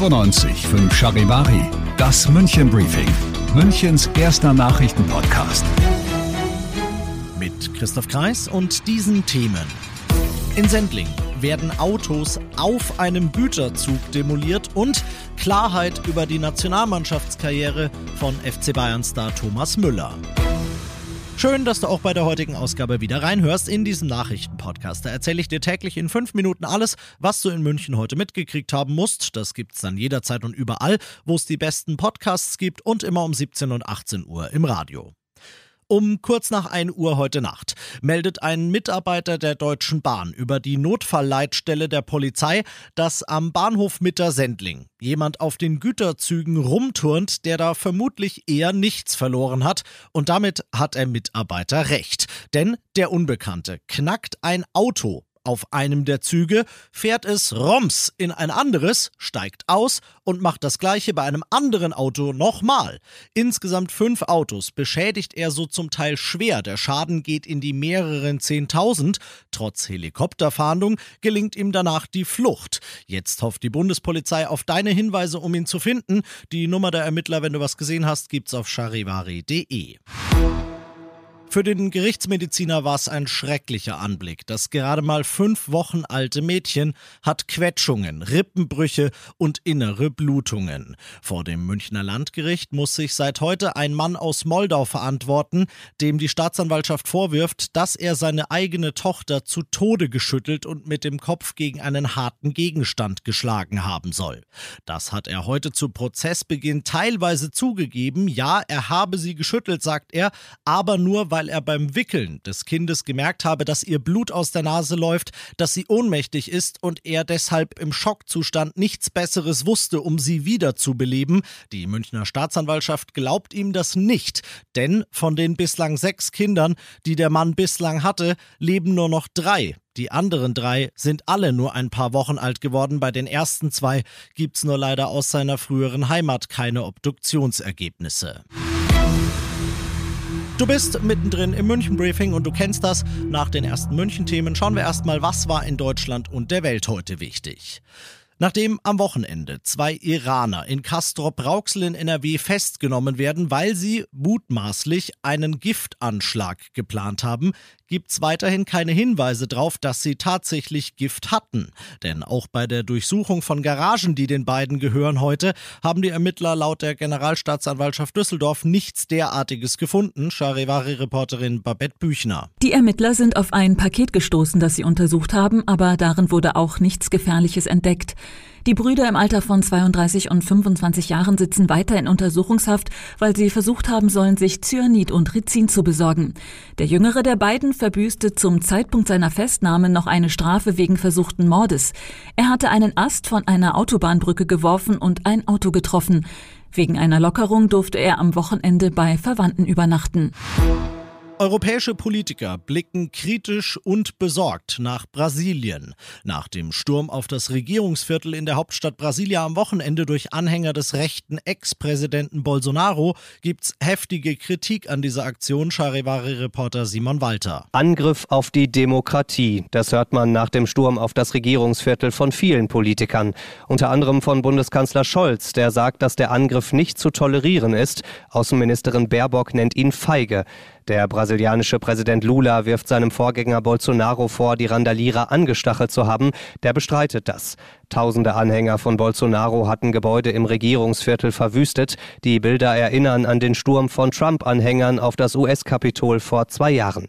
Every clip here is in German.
95 5 Charivari, das München Briefing, Münchens erster Nachrichtenpodcast. Mit Christoph Kreis und diesen Themen. In Sendling werden Autos auf einem Güterzug demoliert und Klarheit über die Nationalmannschaftskarriere von FC Bayern-Star Thomas Müller. Schön, dass du auch bei der heutigen Ausgabe wieder reinhörst in diesem Nachrichtenpodcast. Da erzähle ich dir täglich in fünf Minuten alles, was du in München heute mitgekriegt haben musst. Das gibt's dann jederzeit und überall, wo es die besten Podcasts gibt und immer um 17 und 18 Uhr im Radio. Um kurz nach 1 Uhr heute Nacht meldet ein Mitarbeiter der Deutschen Bahn über die Notfallleitstelle der Polizei, dass am Bahnhof Mitter-Sendling jemand auf den Güterzügen rumturnt, der da vermutlich eher nichts verloren hat. Und damit hat der Mitarbeiter recht. Denn der Unbekannte knackt ein Auto auf einem der Züge, fährt es roms in ein anderes, steigt aus und macht das gleiche bei einem anderen Auto nochmal. Insgesamt fünf Autos beschädigt er so zum Teil schwer. Der Schaden geht in die mehreren Zehntausend. Trotz Helikopterfahndung gelingt ihm danach die Flucht. Jetzt hofft die Bundespolizei auf deine Hinweise, um ihn zu finden. Die Nummer der Ermittler, wenn du was gesehen hast, gibt's auf charivari.de. Für den Gerichtsmediziner war es ein schrecklicher Anblick. Das gerade mal fünf Wochen alte Mädchen hat Quetschungen, Rippenbrüche und innere Blutungen. Vor dem Münchner Landgericht muss sich seit heute ein Mann aus Moldau verantworten, dem die Staatsanwaltschaft vorwirft, dass er seine eigene Tochter zu Tode geschüttelt und mit dem Kopf gegen einen harten Gegenstand geschlagen haben soll. Das hat er heute zu Prozessbeginn teilweise zugegeben. Ja, er habe sie geschüttelt, sagt er, aber nur weil weil er beim Wickeln des Kindes gemerkt habe, dass ihr Blut aus der Nase läuft, dass sie ohnmächtig ist und er deshalb im Schockzustand nichts Besseres wusste, um sie wiederzubeleben. Die Münchner Staatsanwaltschaft glaubt ihm das nicht, denn von den bislang sechs Kindern, die der Mann bislang hatte, leben nur noch drei. Die anderen drei sind alle nur ein paar Wochen alt geworden. Bei den ersten zwei gibt's nur leider aus seiner früheren Heimat keine Obduktionsergebnisse. Du bist mittendrin im München Briefing und du kennst das. Nach den ersten München-Themen schauen wir erstmal, was war in Deutschland und der Welt heute wichtig. Nachdem am Wochenende zwei Iraner in Castrop-Rauxel in NRW festgenommen werden, weil sie mutmaßlich einen Giftanschlag geplant haben, gibt's weiterhin keine Hinweise darauf, dass sie tatsächlich Gift hatten. Denn auch bei der Durchsuchung von Garagen, die den beiden gehören heute, haben die Ermittler laut der Generalstaatsanwaltschaft Düsseldorf nichts derartiges gefunden. Charivari-Reporterin Babette Büchner. Die Ermittler sind auf ein Paket gestoßen, das sie untersucht haben, aber darin wurde auch nichts Gefährliches entdeckt. Die Brüder im Alter von 32 und 25 Jahren sitzen weiter in Untersuchungshaft, weil sie versucht haben sollen, sich Cyanid und Rizin zu besorgen. Der jüngere der beiden verbüßte zum Zeitpunkt seiner Festnahme noch eine Strafe wegen versuchten Mordes. Er hatte einen Ast von einer Autobahnbrücke geworfen und ein Auto getroffen. Wegen einer Lockerung durfte er am Wochenende bei Verwandten übernachten. Europäische Politiker blicken kritisch und besorgt nach Brasilien. Nach dem Sturm auf das Regierungsviertel in der Hauptstadt Brasilia am Wochenende durch Anhänger des rechten Ex-Präsidenten Bolsonaro gibt's heftige Kritik an dieser Aktion, Charivari-Reporter Simon Walter. Angriff auf die Demokratie, das hört man nach dem Sturm auf das Regierungsviertel von vielen Politikern. Unter anderem von Bundeskanzler Scholz, der sagt, dass der Angriff nicht zu tolerieren ist. Außenministerin Baerbock nennt ihn feige. Der brasilianische Präsident Lula wirft seinem Vorgänger Bolsonaro vor, die Randalierer angestachelt zu haben. Der bestreitet das. Tausende Anhänger von Bolsonaro hatten Gebäude im Regierungsviertel verwüstet. Die Bilder erinnern an den Sturm von Trump-Anhängern auf das US-Kapitol vor zwei Jahren.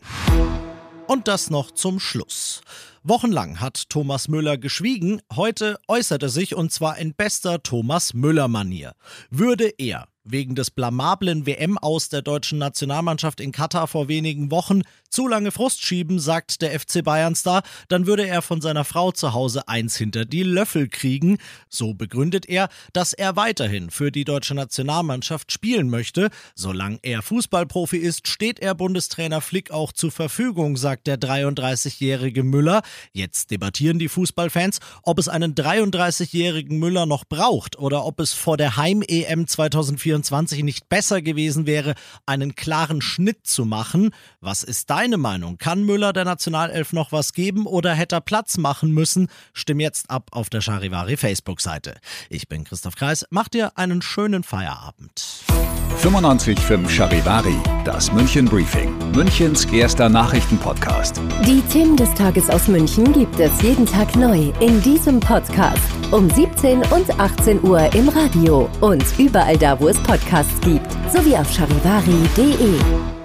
Und das noch zum Schluss. Wochenlang hat Thomas Müller geschwiegen, heute äußert er sich und zwar in bester Thomas Müller-Manier. Würde er wegen des blamablen WM aus der deutschen Nationalmannschaft in Katar vor wenigen Wochen zu lange Frust schieben, sagt der FC Bayern-Star, dann würde er von seiner Frau zu Hause eins hinter die Löffel kriegen. So begründet er, dass er weiterhin für die deutsche Nationalmannschaft spielen möchte. Solange er Fußballprofi ist, steht er Bundestrainer Flick auch zur Verfügung, sagt der 33-jährige Müller. Jetzt debattieren die Fußballfans, ob es einen 33-jährigen Müller noch braucht oder ob es vor der Heim-EM 2024 nicht besser gewesen wäre, einen klaren Schnitt zu machen. Was ist deine Meinung? Kann Müller der Nationalelf noch was geben oder hätte er Platz machen müssen? Stimm jetzt ab auf der Charivari Facebook-Seite. Ich bin Christoph Kreis. Mach dir einen schönen Feierabend. 95.5 Charivari, das München Briefing, Münchens erster Nachrichtenpodcast. Die Themen des Tages aus München gibt es jeden Tag neu in diesem Podcast. Um 17 und 18 Uhr im Radio und überall da, wo es Podcasts gibt. Sowie auf charivari.de.